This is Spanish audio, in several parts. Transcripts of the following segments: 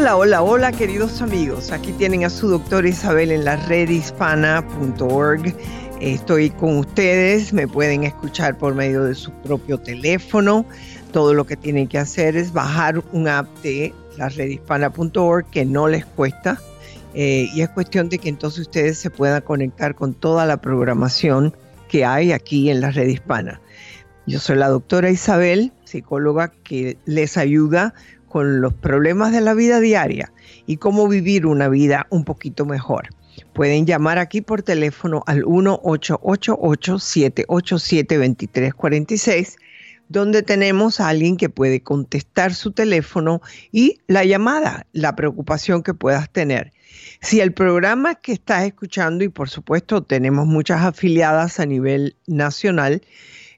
Hola, hola, hola queridos amigos. Aquí tienen a su doctora Isabel en la redhispana.org. Estoy con ustedes, me pueden escuchar por medio de su propio teléfono. Todo lo que tienen que hacer es bajar un app de la redhispana.org que no les cuesta. Eh, y es cuestión de que entonces ustedes se puedan conectar con toda la programación que hay aquí en la red hispana. Yo soy la doctora Isabel, psicóloga que les ayuda con los problemas de la vida diaria y cómo vivir una vida un poquito mejor. Pueden llamar aquí por teléfono al 1-888-787-2346, donde tenemos a alguien que puede contestar su teléfono y la llamada, la preocupación que puedas tener. Si el programa que estás escuchando, y por supuesto tenemos muchas afiliadas a nivel nacional,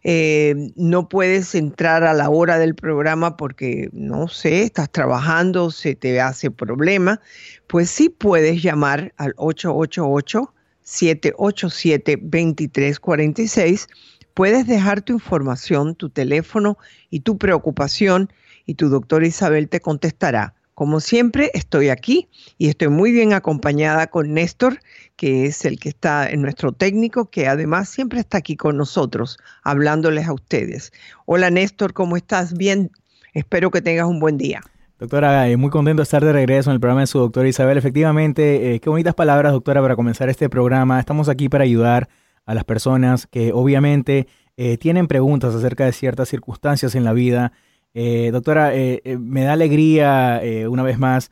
eh, no puedes entrar a la hora del programa porque, no sé, estás trabajando, se te hace problema, pues sí puedes llamar al 888-787-2346. Puedes dejar tu información, tu teléfono y tu preocupación y tu doctora Isabel te contestará. Como siempre, estoy aquí y estoy muy bien acompañada con Néstor, que es el que está en nuestro técnico, que además siempre está aquí con nosotros, hablándoles a ustedes. Hola Néstor, ¿cómo estás? Bien, espero que tengas un buen día. Doctora, eh, muy contento de estar de regreso en el programa de su doctora Isabel. Efectivamente, eh, qué bonitas palabras, doctora, para comenzar este programa. Estamos aquí para ayudar a las personas que obviamente eh, tienen preguntas acerca de ciertas circunstancias en la vida eh, doctora, eh, eh, me da alegría una vez más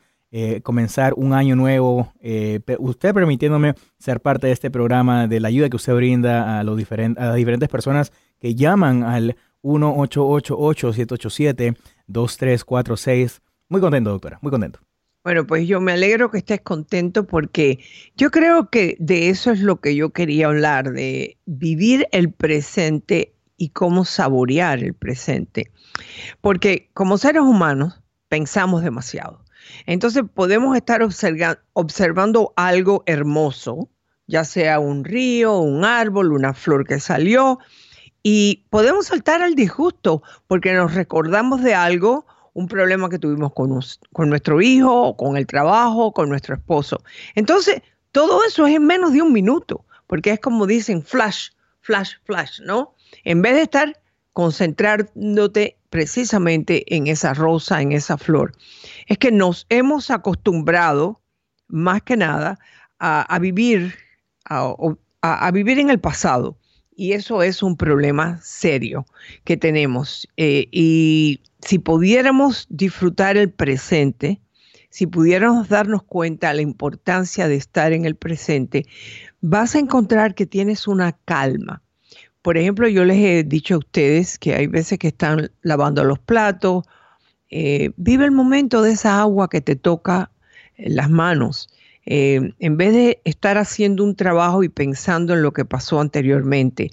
comenzar un año nuevo, usted permitiéndome ser parte de este programa, de la ayuda que usted brinda a, los a las diferentes personas que llaman al 1-888-787-2346. Muy contento, doctora, muy contento. Bueno, pues yo me alegro que estés contento porque yo creo que de eso es lo que yo quería hablar, de vivir el presente y cómo saborear el presente. Porque como seres humanos pensamos demasiado. Entonces podemos estar observando algo hermoso, ya sea un río, un árbol, una flor que salió, y podemos saltar al disgusto porque nos recordamos de algo, un problema que tuvimos con, con nuestro hijo, con el trabajo, con nuestro esposo. Entonces, todo eso es en menos de un minuto, porque es como dicen, flash, flash, flash, ¿no? En vez de estar concentrándote precisamente en esa rosa, en esa flor, es que nos hemos acostumbrado más que nada a, vivir, a, vivir en el pasado. Y eso es un problema serio que tenemos. Eh, y si pudiéramos disfrutar el presente, si pudiéramos darnos cuenta de la importancia de estar en el presente, vas a encontrar que tienes una calma, por ejemplo, yo les he dicho a ustedes que hay veces que están lavando los platos, eh, vive el momento de esa agua que te toca las manos. Eh, en vez de estar haciendo un trabajo y pensando en lo que pasó anteriormente,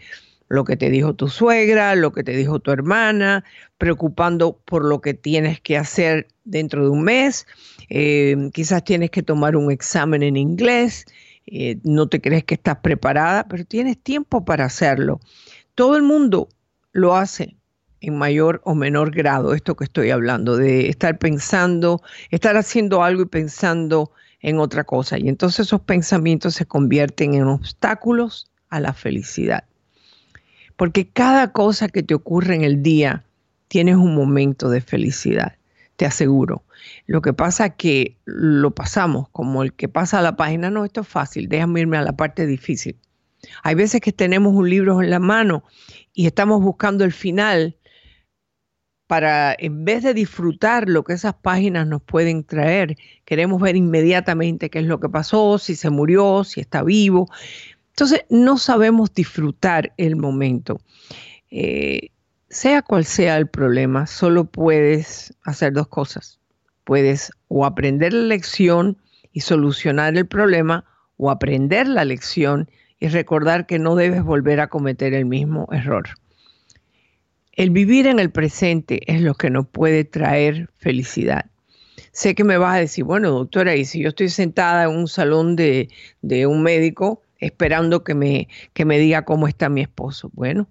lo que te dijo tu suegra, lo que te dijo tu hermana, preocupando por lo que tienes que hacer dentro de un mes, eh, quizás tienes que tomar un examen en inglés eh, no te crees que estás preparada, pero tienes tiempo para hacerlo. Todo el mundo lo hace en mayor o menor grado, esto que estoy hablando, de estar pensando, estar haciendo algo y pensando en otra cosa. Y entonces esos pensamientos se convierten en obstáculos a la felicidad. Porque cada cosa que te ocurre en el día, tienes un momento de felicidad te aseguro. Lo que pasa es que lo pasamos como el que pasa a la página, no, esto es fácil, déjame irme a la parte difícil. Hay veces que tenemos un libro en la mano y estamos buscando el final para, en vez de disfrutar lo que esas páginas nos pueden traer, queremos ver inmediatamente qué es lo que pasó, si se murió, si está vivo. Entonces, no sabemos disfrutar el momento. Eh, sea cual sea el problema, solo puedes hacer dos cosas. Puedes o aprender la lección y solucionar el problema o aprender la lección y recordar que no debes volver a cometer el mismo error. El vivir en el presente es lo que nos puede traer felicidad. Sé que me vas a decir, bueno, doctora, y si yo estoy sentada en un salón de, un médico esperando que me, que me diga cómo está mi esposo. Bueno,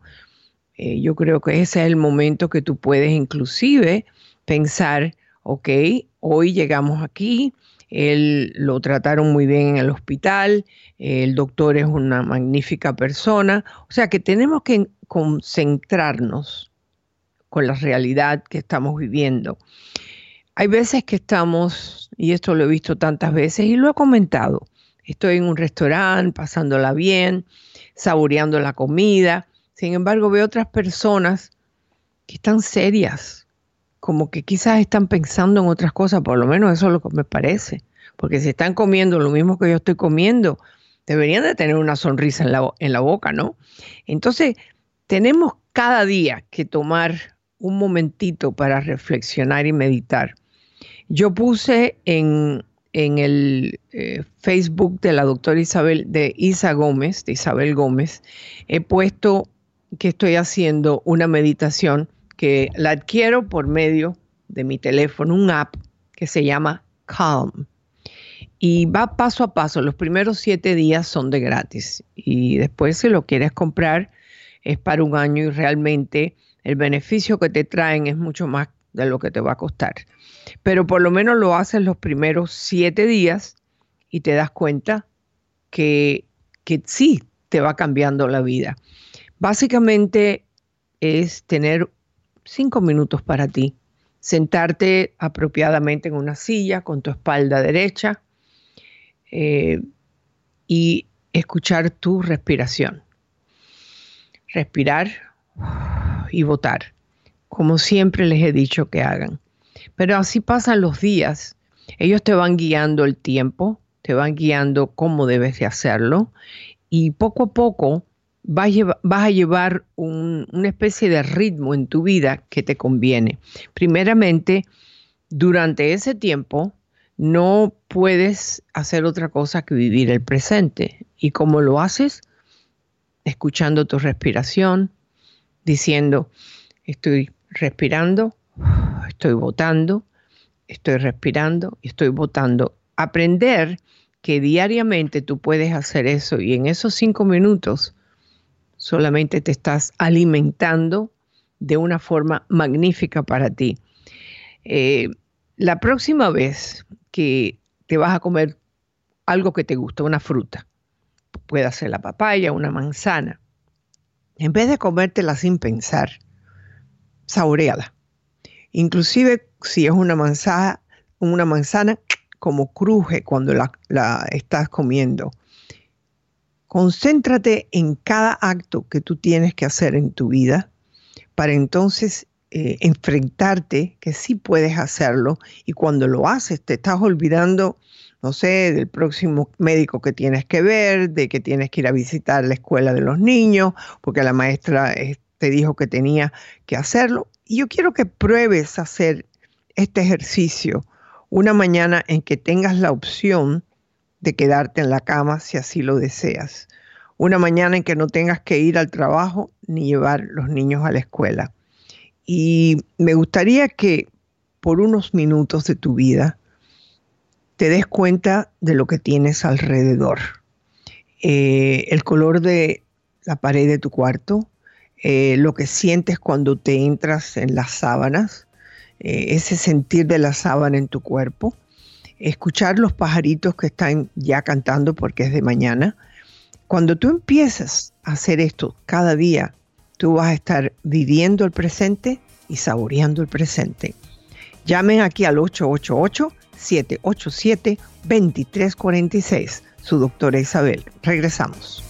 eh, yo creo que ese es el momento que tú puedes inclusive pensar, ok, hoy llegamos aquí, él lo trataron muy bien en el hospital, el doctor es una magnífica persona, o sea que tenemos que concentrarnos con la realidad que estamos viviendo. Hay veces que estamos, y esto lo he visto tantas veces y lo he comentado, estoy en un restaurante pasándola bien, saboreando la comida, sin embargo veo otras personas que están serias, como que quizás están pensando en otras cosas, por lo menos eso es lo que me parece, porque si están comiendo lo mismo que yo estoy comiendo, deberían de tener una sonrisa en la, en la boca, ¿no? Entonces, tenemos cada día que tomar un momentito para reflexionar y meditar. Yo puse en, en el eh, Facebook de la doctora Isabel, de Isa Gómez, de Isabel Gómez, he puesto que estoy haciendo una meditación que la adquiero por medio de mi teléfono, un app que se llama Calm. Y va paso a paso. Los primeros siete días son de gratis. Y después, si lo quieres comprar, es para un año y realmente el beneficio que te traen es mucho más de lo que te va a costar. Pero por lo menos lo haces los primeros siete días y te das cuenta que, que sí te va cambiando la vida. Básicamente es tener cinco minutos para ti. Sentarte apropiadamente en una silla con tu espalda derecha eh, y escuchar tu respiración. Respirar y votar, como siempre les he dicho que hagan. Pero así pasan los días. Ellos te van guiando el tiempo, te van guiando cómo debes de hacerlo y poco a poco vas, a llevar una especie de ritmo en tu vida que te conviene. Primeramente, durante ese tiempo no puedes hacer otra cosa que vivir el presente. ¿Y cómo lo haces? Escuchando tu respiración, diciendo, estoy respirando, estoy votando, estoy respirando estoy votando. Aprender que diariamente tú puedes hacer eso y en esos cinco minutos solamente te estás alimentando de una forma magnífica para ti. Eh, la próxima vez que te vas a comer algo que te gusta, una fruta, puede ser la papaya, una manzana, en vez de comértela sin pensar, saboreala. Inclusive si es una manzana, una manzana como cruje cuando la, la estás comiendo Concéntrate en cada acto que tú tienes que hacer en tu vida para entonces eh, enfrentarte que sí puedes hacerlo y cuando lo haces te estás olvidando, no sé, del próximo médico que tienes que ver, de que tienes que ir a visitar la escuela de los niños, porque la maestra eh, te dijo que tenía que hacerlo. Y yo quiero que pruebes hacer este ejercicio una mañana en que tengas la opción de quedarte en la cama si así lo deseas. Una mañana en que no tengas que ir al trabajo ni llevar los niños a la escuela. Y me gustaría que por unos minutos de tu vida te des cuenta de lo que tienes alrededor. Eh, el color de la pared de tu cuarto, eh, lo que sientes cuando te entras en las sábanas, eh, ese sentir de la sábana en tu cuerpo, escuchar los pajaritos que están ya cantando porque es de mañana. Cuando tú empiezas a hacer esto cada día, tú vas a estar viviendo el presente y saboreando el presente. Llamen aquí al 888-787-2346. Su doctora Isabel. Regresamos.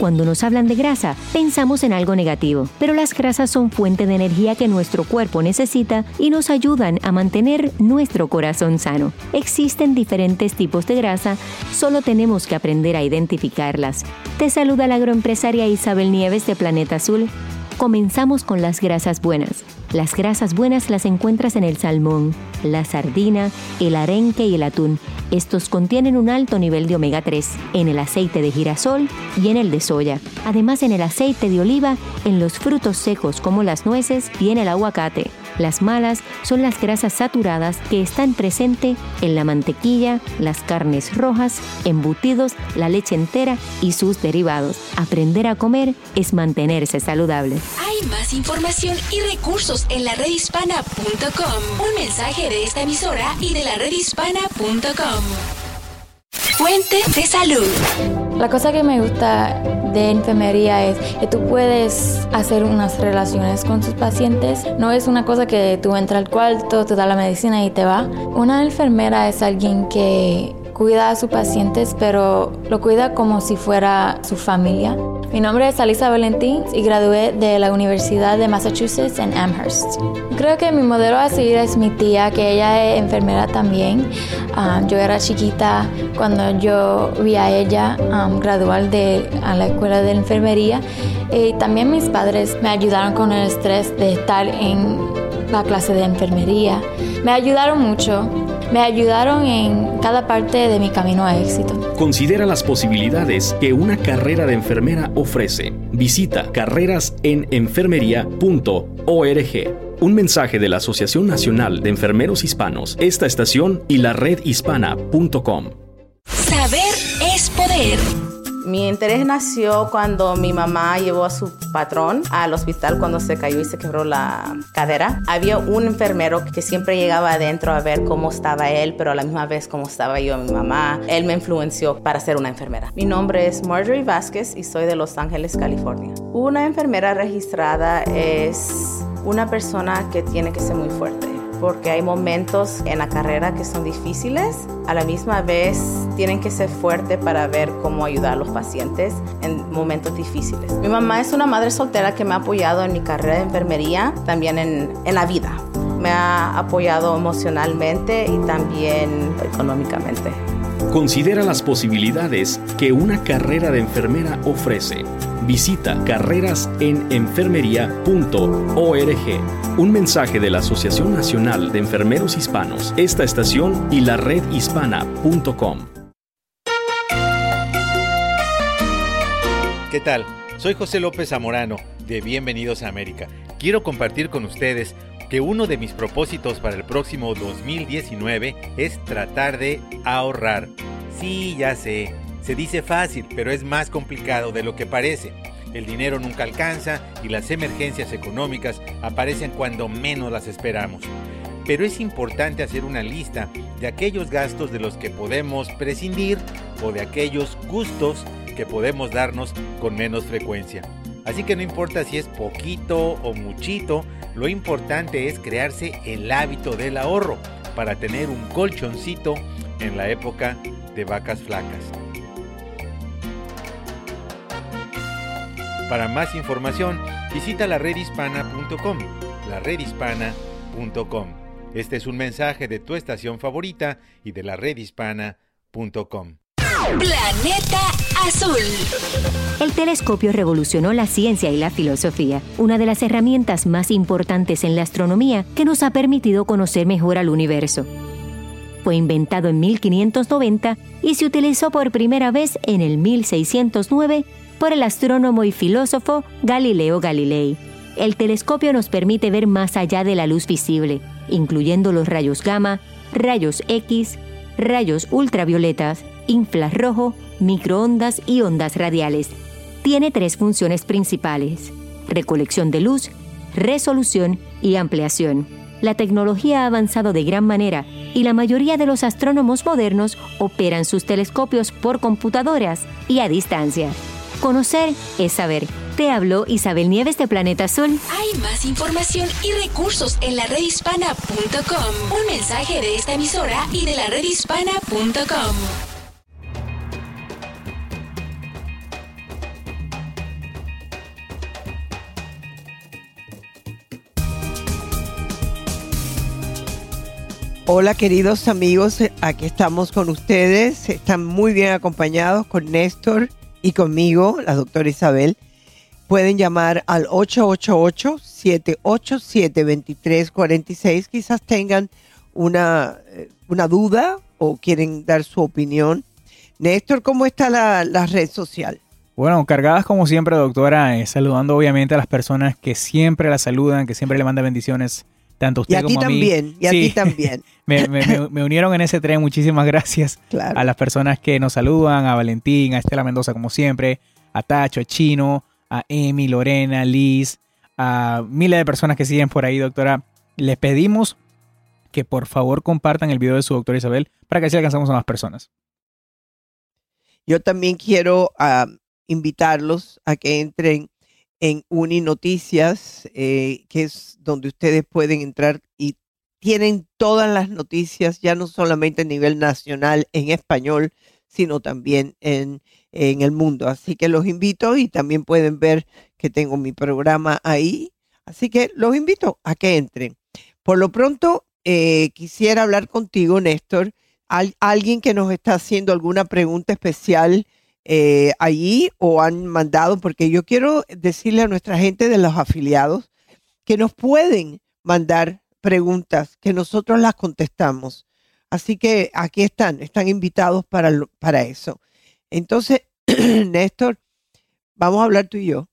Cuando nos hablan de grasa, pensamos en algo negativo, pero las grasas son fuente de energía que nuestro cuerpo necesita y nos ayudan a mantener nuestro corazón sano. Existen diferentes tipos de grasa, solo tenemos que aprender a identificarlas. Te saluda la agroempresaria Isabel Nieves de Planeta Azul. Comenzamos con las grasas buenas. Las grasas buenas las encuentras en el salmón, la sardina, el arenque y el atún. Estos contienen un alto nivel de omega 3 en el aceite de girasol y en el de soya. Además en el aceite de oliva, en los frutos secos como las nueces y en el aguacate. Las malas son las grasas saturadas que están presentes en la mantequilla, las carnes rojas, embutidos, la leche entera y sus derivados. Aprender a comer es mantenerse saludable. Hay más información y recursos en la redhispana.com. Un mensaje de esta emisora y de la redhispana.com. Fuente de salud. La cosa que me gusta de enfermería es que tú puedes hacer unas relaciones con tus pacientes. No es una cosa que tú entras al cuarto, te da la medicina y te va. Una enfermera es alguien que cuida a sus pacientes, pero lo cuida como si fuera su familia. Mi nombre es Alisa Valentín y gradué de la Universidad de Massachusetts en Amherst. Creo que mi modelo a seguir es mi tía, que ella es enfermera también. Ah, yo era chiquita cuando yo vi a ella um, graduar de a la escuela de enfermería. Y también mis padres me ayudaron con el estrés de estar en la clase de enfermería. Me ayudaron mucho me ayudaron en cada parte de mi camino a éxito. Considera las posibilidades que una carrera de enfermera ofrece. Visita carrerasenenfermería.org. Un mensaje de la Asociación Nacional de Enfermeros Hispanos, esta estación y la redhispana.com. Saber es poder. Mi interés nació cuando mi mamá llevó a su patrón al hospital cuando se cayó y se quebró la cadera. Había un enfermero que siempre llegaba adentro a ver cómo estaba él, pero a la misma vez cómo estaba yo, mi mamá. Él me influenció para ser una enfermera. Mi nombre es Marjorie Vázquez y soy de Los Ángeles, California. Una enfermera registrada es una persona que tiene que ser muy fuerte porque hay momentos en la carrera que son difíciles. A la misma vez tienen que ser fuertes para ver cómo ayudar a los pacientes en momentos difíciles. Mi mamá es una madre soltera que me ha apoyado en mi carrera de enfermería, también en, en la vida. Me ha apoyado emocionalmente y también económicamente. Considera las posibilidades que una carrera de enfermera ofrece. Visita carrerasenenfermería.org. Un mensaje de la Asociación Nacional de Enfermeros Hispanos, esta estación y la redhispana.com. ¿Qué tal? Soy José López Zamorano de Bienvenidos a América. Quiero compartir con ustedes que uno de mis propósitos para el próximo 2019 es tratar de ahorrar. Sí, ya sé, se dice fácil, pero es más complicado de lo que parece. El dinero nunca alcanza y las emergencias económicas aparecen cuando menos las esperamos. Pero es importante hacer una lista de aquellos gastos de los que podemos prescindir o de aquellos gustos que podemos darnos con menos frecuencia. Así que no importa si es poquito o muchito, lo importante es crearse el hábito del ahorro para tener un colchoncito en la época de vacas flacas. Para más información, visita la redhispana.com, la redhispana.com. Este es un mensaje de tu estación favorita y de la redhispana.com. Planeta Azul. El telescopio revolucionó la ciencia y la filosofía, una de las herramientas más importantes en la astronomía que nos ha permitido conocer mejor al universo. Fue inventado en 1590 y se utilizó por primera vez en el 1609 por el astrónomo y filósofo Galileo Galilei. El telescopio nos permite ver más allá de la luz visible, incluyendo los rayos gamma, rayos X, rayos ultravioletas, infrarrojo, microondas y ondas radiales. Tiene tres funciones principales, recolección de luz, resolución y ampliación. La tecnología ha avanzado de gran manera y la mayoría de los astrónomos modernos operan sus telescopios por computadoras y a distancia. Conocer es saber. Te habló Isabel Nieves de Planeta Azul. Hay más información y recursos en la redhispana.com. Un mensaje de esta emisora y de la redhispana.com. Hola queridos amigos, aquí estamos con ustedes. Están muy bien acompañados con Néstor y conmigo, la doctora Isabel. Pueden llamar al 888-787-2346. Quizás tengan una, eh, una duda o quieren dar su opinión. Néstor, ¿cómo está la, la red social? Bueno, cargadas como siempre, doctora, eh, saludando obviamente a las personas que siempre la saludan, que siempre le mandan bendiciones tanto usted y a ti como a mí. también, y a ti también. me, me, me, unieron en ese tren. Muchísimas gracias claro. a las personas que nos saludan, a Valentín, a Estela Mendoza, como siempre, a Tacho, a Chino, a Emi, Lorena, Liz, a miles de personas que siguen por ahí, doctora. Les pedimos que por favor compartan el video de su doctora Isabel para que así alcanzamos a más personas. Yo también quiero uh, invitarlos a que entren en Uni Noticias, eh, que es donde ustedes pueden entrar y tienen todas las noticias, ya no solamente a nivel nacional en español, sino también en, en, el mundo. Así que los invito y también pueden ver que tengo mi programa ahí. Así que los invito a que entren. Por lo pronto, eh, quisiera hablar contigo, Néstor. Al, alguien que nos está haciendo alguna pregunta especial eh, allí o han mandado, porque yo quiero decirle a nuestra gente de los afiliados que nos pueden mandar preguntas que nosotros las contestamos. Así que aquí están, están invitados para, para eso. Entonces, Néstor, vamos a hablar tú y yo.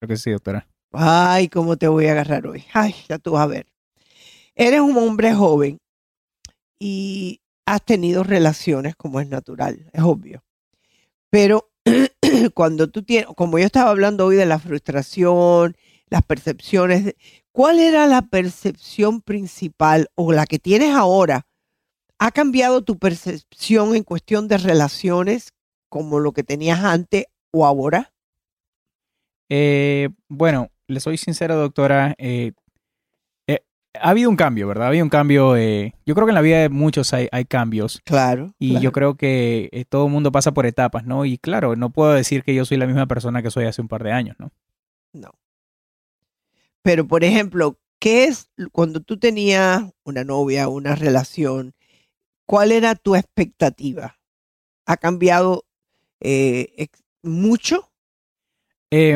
Creo que sí, doctora. Ay, ¿cómo te voy a agarrar hoy? Ay, ya tú vas a ver. Eres un hombre joven y has tenido relaciones como es natural, es obvio. Pero cuando tú tienes, como yo estaba hablando hoy de la frustración, las percepciones, ¿cuál era la percepción principal o la que tienes ahora? ¿Ha cambiado tu percepción en cuestión de relaciones como lo que tenías antes o ahora? Eh, bueno, le soy sincero, doctora. Eh, ha habido un cambio, ¿verdad? Ha habido un cambio. Eh, yo creo que en la vida de muchos hay, hay cambios. Claro. Y claro. yo creo que eh, todo el mundo pasa por etapas, ¿no? Y claro, no puedo decir que yo soy la misma persona que soy hace un par de años, ¿no? No. Pero, por ejemplo, ¿qué es cuando tú tenías una novia, una relación? ¿Cuál era tu expectativa? ¿Ha cambiado eh, mucho?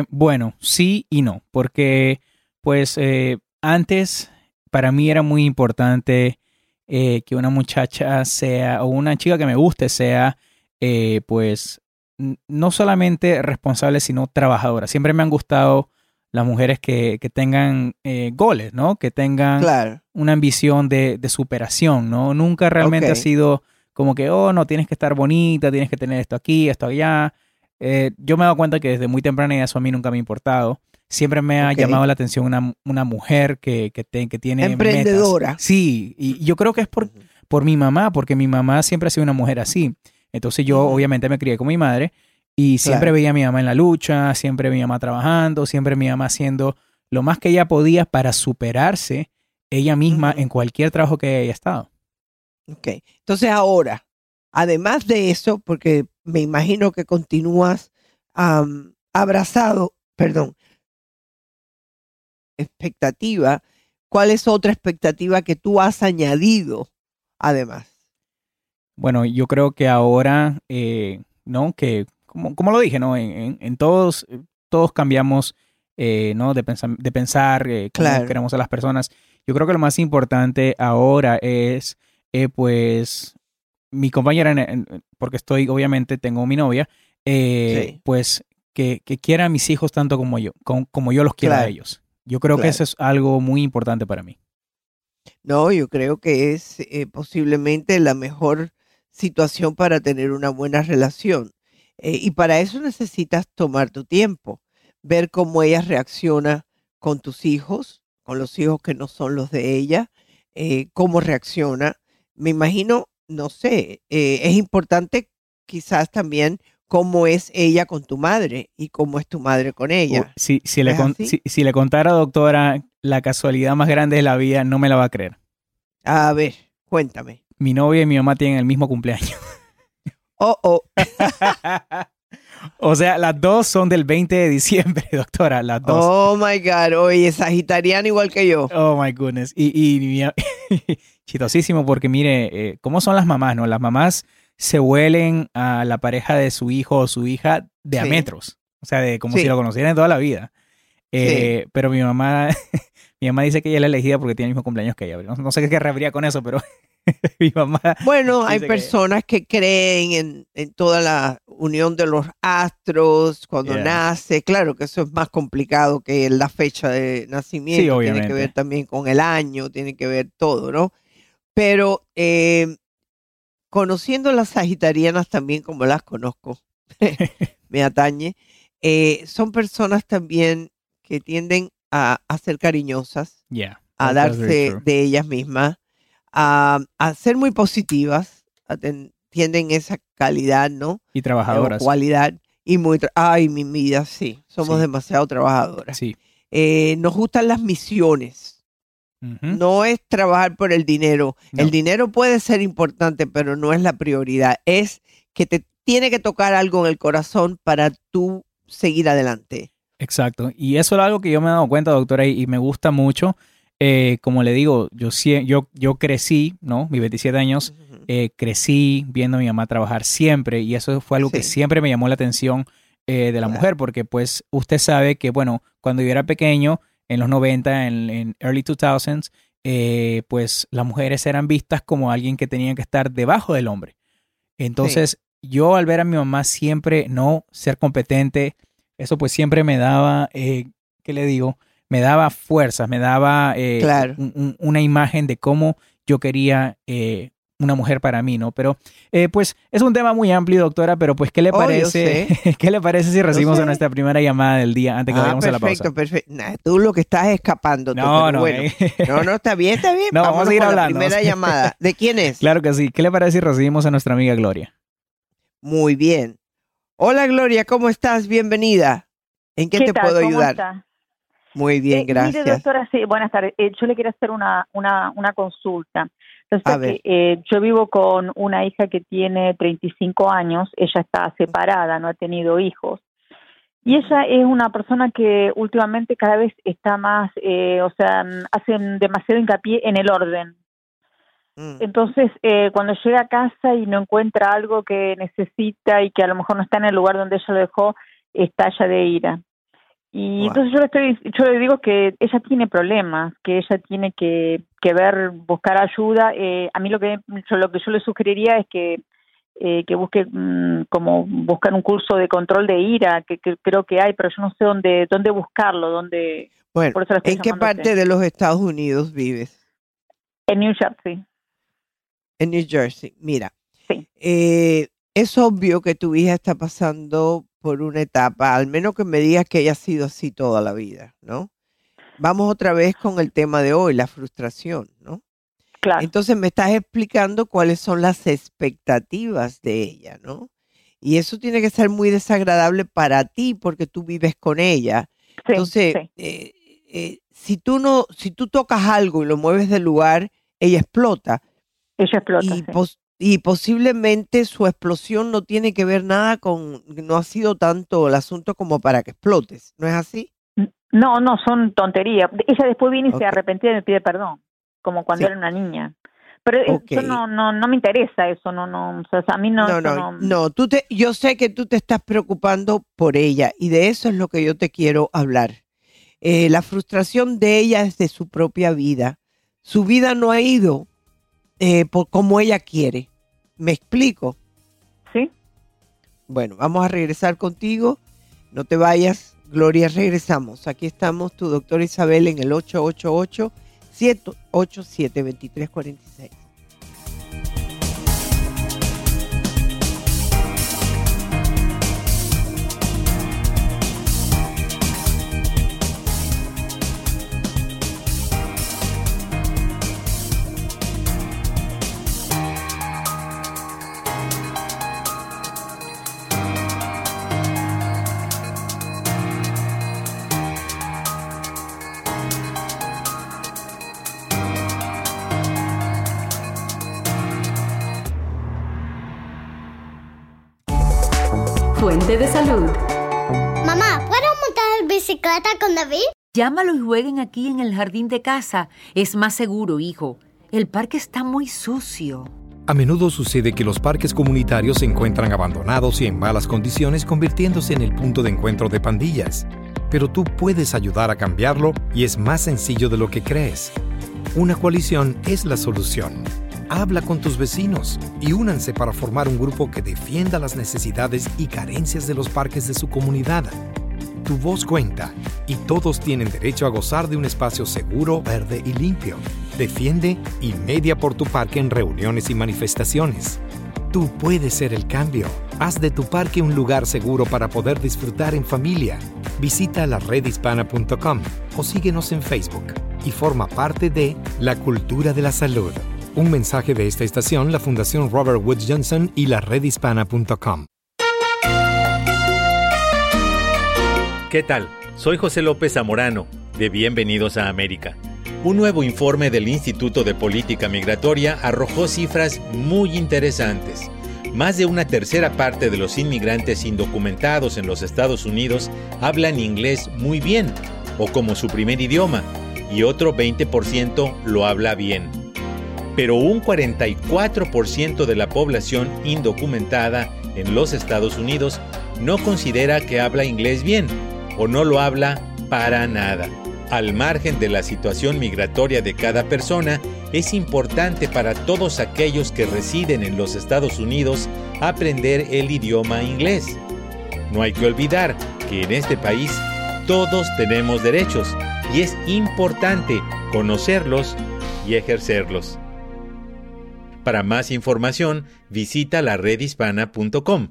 Bueno, sí y no, porque pues antes para mí era muy importante eh, que una muchacha sea, o una chica que me guste sea, eh, pues, no solamente responsable, sino trabajadora. Siempre me han gustado las mujeres que, que tengan eh, goles, ¿no? Que tengan claro. una ambición de, de, superación, ¿no? Nunca realmente okay. ha sido como que, oh, no, tienes que estar bonita, tienes que tener esto aquí, esto allá. Eh, yo me he dado cuenta que desde muy temprana edad eso a mí nunca me ha importado. Siempre me ha okay. llamado la atención una, una mujer que, que, te, que tiene Emprendedora. Metas. Sí, y yo creo que es por, por mi mamá, porque mi mamá siempre ha sido una mujer así. Entonces yo obviamente me crié con mi madre y siempre claro. veía a mi mamá en la lucha, siempre mi mamá trabajando, siempre mi mamá haciendo lo más que ella podía para superarse ella misma uh -huh. en cualquier trabajo que haya estado. Ok, entonces ahora, además de eso, porque me imagino que continúas um, abrazado, perdón, expectativa, ¿cuál es otra expectativa que tú has añadido además? Bueno, yo creo que ahora, eh, ¿no? Que, como, como, lo dije, ¿no? En, en, en todos, todos cambiamos, eh, ¿no? De, pensar, de pensar eh, cómo claro. queremos a las personas. Yo creo que lo más importante ahora es, eh, pues, mi compañera, porque estoy, obviamente, tengo mi novia, eh, sí. pues, que, que, quiera a mis hijos tanto como yo, como, como yo los quiero claro. a ellos. Yo creo claro. que eso es algo muy importante para mí. No, yo creo que es eh, posiblemente la mejor situación para tener una buena relación. Eh, y para eso necesitas tomar tu tiempo, ver cómo ella reacciona con tus hijos, con los hijos que no son los de ella, eh, cómo reacciona. Me imagino, no sé, es importante quizás también cómo es ella con tu madre y cómo es tu madre con ella. Si, si, le si, si, le contara, doctora, la casualidad más grande de la vida, no me la va a creer. A ver, cuéntame. Mi novia y mi mamá tienen el mismo cumpleaños. Oh, oh. o sea, las dos son del 20 de diciembre, doctora, las dos. Oh my God, oye, sagitariana igual que yo. Oh my goodness. Y, y mi, chistosísimo porque mire, eh, ¿cómo son las mamás, no? Las mamás se huelen a la pareja de su hijo o su hija de a Sí. metros. O sea, de como Sí. si lo conocieran toda la vida. Eh, Pero mi mamá, mi mamá dice que ella es la elegida porque tiene el mismo cumpleaños que ella. No, no sé qué querría con eso, pero mi mamá. Bueno, hay que- personas que creen en, en toda la unión de los astros cuando Yeah. nace. Claro que eso es más complicado que la fecha de nacimiento. Tiene que obviamente. ver también con el año, tiene que ver todo, ¿no? Pero eh, conociendo las sagitarianas también como las conozco, me atañe, eh, son personas también que tienden a, a ser cariñosas, Yeah. a darse de ellas mismas, a, a ser muy positivas, a ten- tienden esa calidad, ¿no? Y O trabajadoras. cualidad. Y muy, ay, mi vida, sí, somos Sí. demasiado trabajadoras. Sí. Eh, nos gustan las misiones, No es trabajar por el dinero. No. El dinero puede ser importante, pero no es la prioridad. Es que te tiene que tocar algo en el corazón para tú seguir adelante. Exacto. Y eso es algo que yo me he dado cuenta, doctora, y, y me gusta mucho. Eh, como le digo, yo, yo, yo crecí, ¿no? Mis 27 años, eh, crecí viendo a mi mamá trabajar siempre y eso fue algo que siempre me llamó la atención eh, de la Claro. mujer, porque pues usted sabe que, bueno, cuando yo era pequeño, en los 90, en, en early 2000s, eh, pues las mujeres eran vistas como alguien que tenía que estar debajo del hombre. Entonces, yo al ver a mi mamá siempre no ser competente, eso pues siempre me daba, eh, ¿qué le digo? Me daba fuerzas, me daba eh, Claro. un- un- una imagen de cómo yo quería eh, una mujer para mí, ¿no? Pero eh, pues es un tema muy amplio, doctora, pero pues ¿qué le Oh, parece? ¿Qué le parece si recibimos a nuestra primera llamada del día antes que Ah, vayamos a la perfecto, pausa? perfecto. Nah, tú lo que estás es escapando. No, no, bueno. eh. No, no, está bien, está bien. No, vamos a con hablando, La primera llamada. ¿De quién es? Claro que sí. ¿Qué le parece si recibimos a nuestra amiga Gloria? Muy bien. Hola Gloria, ¿cómo estás? Bienvenida. ¿En qué, te tal? puedo ¿Cómo ayudar? está? Muy bien, Eh, gracias. Mire, doctora, sí, buenas tardes. Eh, yo le quiero hacer una, una, una consulta. Ver. que eh, yo vivo con una hija que tiene 35 años, ella está separada, no ha tenido hijos. Y ella es una persona que últimamente cada vez está más, eh, o sea, hacen demasiado hincapié en el orden. Mm, Entonces, eh, cuando llega a casa y no encuentra algo que necesita y que a lo mejor no está en el lugar donde ella lo dejó, estalla de ira. Y Wow. entonces yo le estoy, yo le digo que ella tiene problemas, que ella tiene que, que ver, buscar ayuda. Eh, a mí lo que yo, lo que yo le sugeriría es que eh, que busque mm, como buscar un curso de control de ira, que, que creo que hay, pero yo no sé dónde dónde buscarlo, dónde Bueno, ¿en qué parte de los Estados Unidos vives? en New Jersey. En New Jersey. Mira, Sí. eh, es obvio que tu hija está pasando por una etapa, al menos que me digas que ella ha sido así toda la vida, ¿no? Vamos otra vez con el tema de hoy, la frustración, ¿no? Claro. Entonces me estás explicando cuáles son las expectativas de ella, ¿no? Y eso tiene que ser muy desagradable para ti porque tú vives con ella. Sí, Entonces, sí. eh, eh, si tú no, si tú tocas algo y lo mueves del lugar, ella explota. ella explota. Y, sí. pos- y posiblemente su explosión no tiene que ver nada con, no ha sido tanto el asunto como para que explotes, ¿no es así? No, no, son tonterías. Ella después viene y se arrepiente y me pide perdón, como cuando Sí. era una niña. Pero Ok. no, no, no me interesa eso, no, no, o sea, a mí no, No, eso no, no, tú te, yo sé que tú te estás preocupando por ella y de eso es lo que yo te quiero hablar. Eh, la frustración de ella es de su propia vida. Su vida no ha ido eh, por como ella quiere. ¿Me explico? Sí. Bueno, vamos a regresar contigo. No te vayas, Gloria, regresamos. Aquí estamos, tu doctora Isabel en el 888-787-2346. Bicicleta con David? Llámalo y jueguen aquí en el jardín de casa. Es más seguro, hijo. El parque está muy sucio. A menudo sucede que los parques comunitarios se encuentran abandonados y en malas condiciones convirtiéndose en el punto de encuentro de pandillas. Pero tú puedes ayudar a cambiarlo y es más sencillo de lo que crees. Una coalición es la solución. Habla con tus vecinos y únanse para formar un grupo que defienda las necesidades y carencias de los parques de su comunidad. Tu voz cuenta y todos tienen derecho a gozar de un espacio seguro, verde y limpio. Defiende y media por tu parque en reuniones y manifestaciones. Tú puedes ser el cambio. Haz de tu parque un lugar seguro para poder disfrutar en familia. Visita la redhispana.com o síguenos en Facebook y forma parte de la cultura de la salud. Un mensaje de esta estación, la Fundación Robert Woods Johnson y la redhispana.com. ¿Qué tal? Soy José López Zamorano, de Bienvenidos a América. Un nuevo informe del Instituto de Política Migratoria arrojó cifras muy interesantes. Más de una tercera parte de los inmigrantes indocumentados en los Estados Unidos hablan inglés muy bien, o como su primer idioma, y otro 20% lo habla bien. Pero un 44% de la población indocumentada en los Estados Unidos no considera que habla inglés bien, o no lo habla para nada. Al margen de la situación migratoria de cada persona, es importante para todos aquellos que residen en los Estados Unidos aprender el idioma inglés. No hay que olvidar que en este país todos tenemos derechos y es importante conocerlos y ejercerlos. Para más información, visita la redhispana.com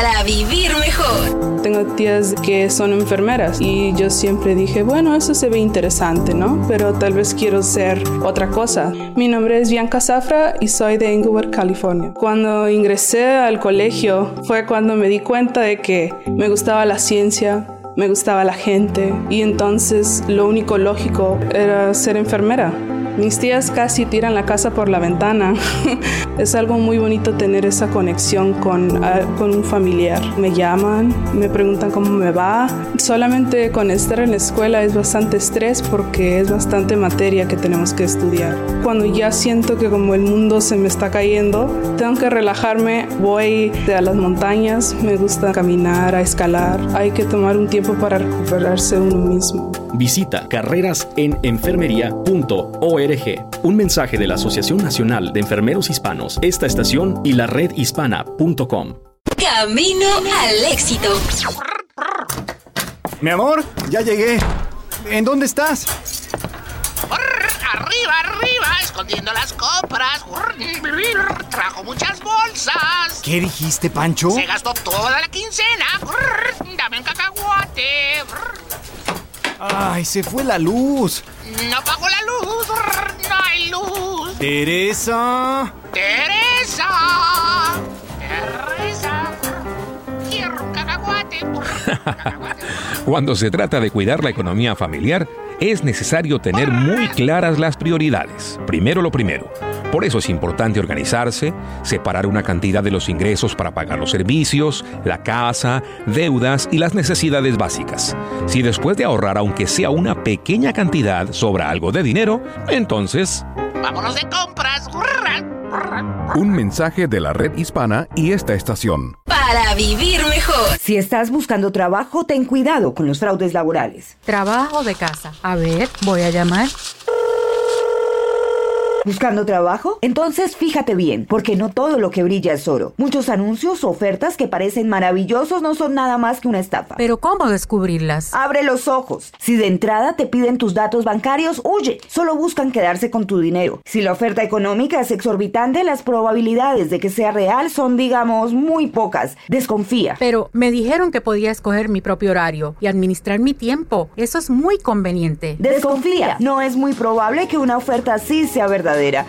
para vivir mejor. Tengo tías que son enfermeras y yo siempre dije, bueno, eso se ve interesante, ¿no? Pero tal vez quiero ser otra cosa. Mi nombre es Bianca Zafra y soy de Inglewood, California. Cuando ingresé al colegio fue cuando me di cuenta de que me gustaba la ciencia, me gustaba la gente y entonces lo único lógico era ser enfermera. Mis tías casi tiran la casa por la ventana. es algo muy bonito tener esa conexión con, ah, con un familiar. Me llaman, me preguntan cómo me va. Solamente con estar en la escuela es bastante estrés porque es bastante materia que tenemos que estudiar. Cuando ya siento que como el mundo se me está cayendo, tengo que relajarme, voy a las montañas, me gusta caminar, a escalar. Hay que tomar un tiempo para recuperarse uno mismo. Visita carrerasenenfermería.org. Un mensaje de la Asociación Nacional de Enfermeros Hispanos, esta estación y la redhispana.com. Camino al éxito. Mi amor, ya llegué. ¿En dónde estás? Arriba, arriba, escondiendo las compras. Trajo muchas bolsas. ¿Qué dijiste, Pancho? Se gastó toda la quincena. Dame un cacahuate. Ay, se fue la luz. No pagó la luz. No hay luz. Teresa. Teresa. Teresa. Cuando se trata de cuidar la economía familiar, es necesario tener muy claras las prioridades. Primero lo primero. Por eso es importante organizarse, separar una cantidad de los ingresos para pagar los servicios, la casa, deudas y las necesidades básicas. Si después de ahorrar aunque sea una pequeña cantidad sobra algo de dinero, entonces... Vámonos de compras. Un mensaje de la red hispana y esta estación. Para vivir mejor. Si estás buscando trabajo, ten cuidado con los fraudes laborales. Trabajo de casa. A ver, voy a llamar. ¿Buscando trabajo? Entonces fíjate bien, porque no todo lo que brilla es oro. Muchos anuncios o ofertas que parecen maravillosos no son nada más que una estafa. Pero ¿cómo descubrirlas? Abre los ojos. Si de entrada te piden tus datos bancarios, huye. Solo buscan quedarse con tu dinero. Si la oferta económica es exorbitante, las probabilidades de que sea real son, digamos, muy pocas. Desconfía. Pero me dijeron que podía escoger mi propio horario y administrar mi tiempo. Eso es muy conveniente. Desconfía. No es muy probable que una oferta así sea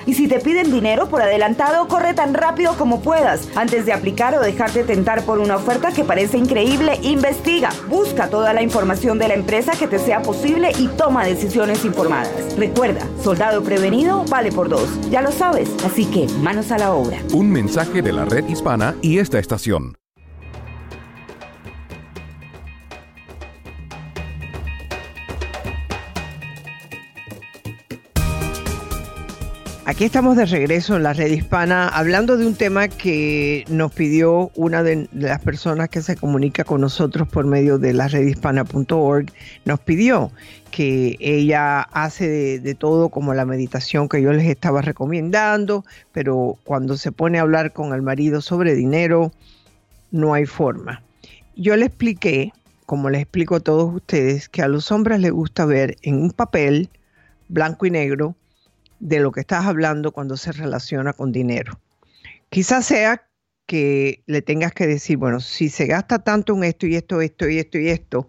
Y si te piden dinero por adelantado, corre tan rápido como puedas. Antes de aplicar o dejarte tentar por una oferta que parece increíble, investiga. Busca toda la información de la empresa que te sea posible y toma decisiones informadas. Recuerda, soldado prevenido vale por dos. Ya lo sabes, así que manos a la obra. Un mensaje de la red hispana y esta estación. Aquí estamos de regreso en la red hispana hablando de un tema que nos pidió una de las personas que se comunica con nosotros por medio de la redhispana.org. Nos pidió que ella hace de, de, todo como la meditación que yo les estaba recomendando, pero cuando se pone a hablar con el marido sobre dinero, no hay forma. Yo le expliqué, como les explico a todos ustedes, que a los hombres les gusta ver en un papel blanco y negro de lo que estás hablando cuando se relaciona con dinero. Quizás sea que le tengas que decir, bueno, si se gasta tanto en esto y esto, esto y esto y esto,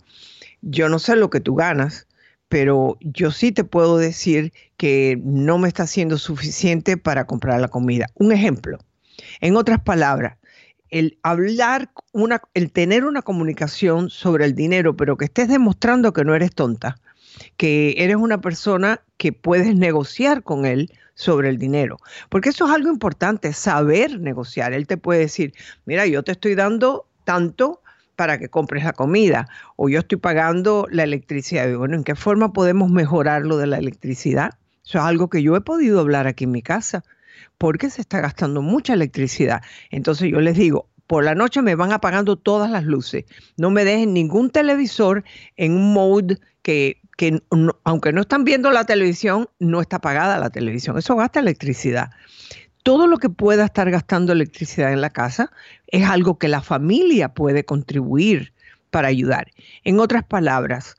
yo no sé lo que tú ganas, pero yo sí te puedo decir que no me está siendo suficiente para comprar la comida. Un ejemplo. En otras palabras, el hablar, una, el tener una comunicación sobre el dinero, pero que estés demostrando que no eres tonta, que eres una persona que puedes negociar con él sobre el dinero. Porque eso es algo importante, saber negociar. Él te puede decir, mira, yo te estoy dando tanto para que compres la comida o yo estoy pagando la electricidad. Y bueno, ¿en qué forma podemos mejorar lo de la electricidad? Eso es algo que yo he podido hablar aquí en mi casa porque se está gastando mucha electricidad. Entonces yo les digo, por la noche me van apagando todas las luces. No me dejen ningún televisor en un mode que que aunque no están viendo la televisión, no está pagada la televisión. Eso gasta electricidad. Todo lo que pueda estar gastando electricidad en la casa es algo que la familia puede contribuir para ayudar. En otras palabras,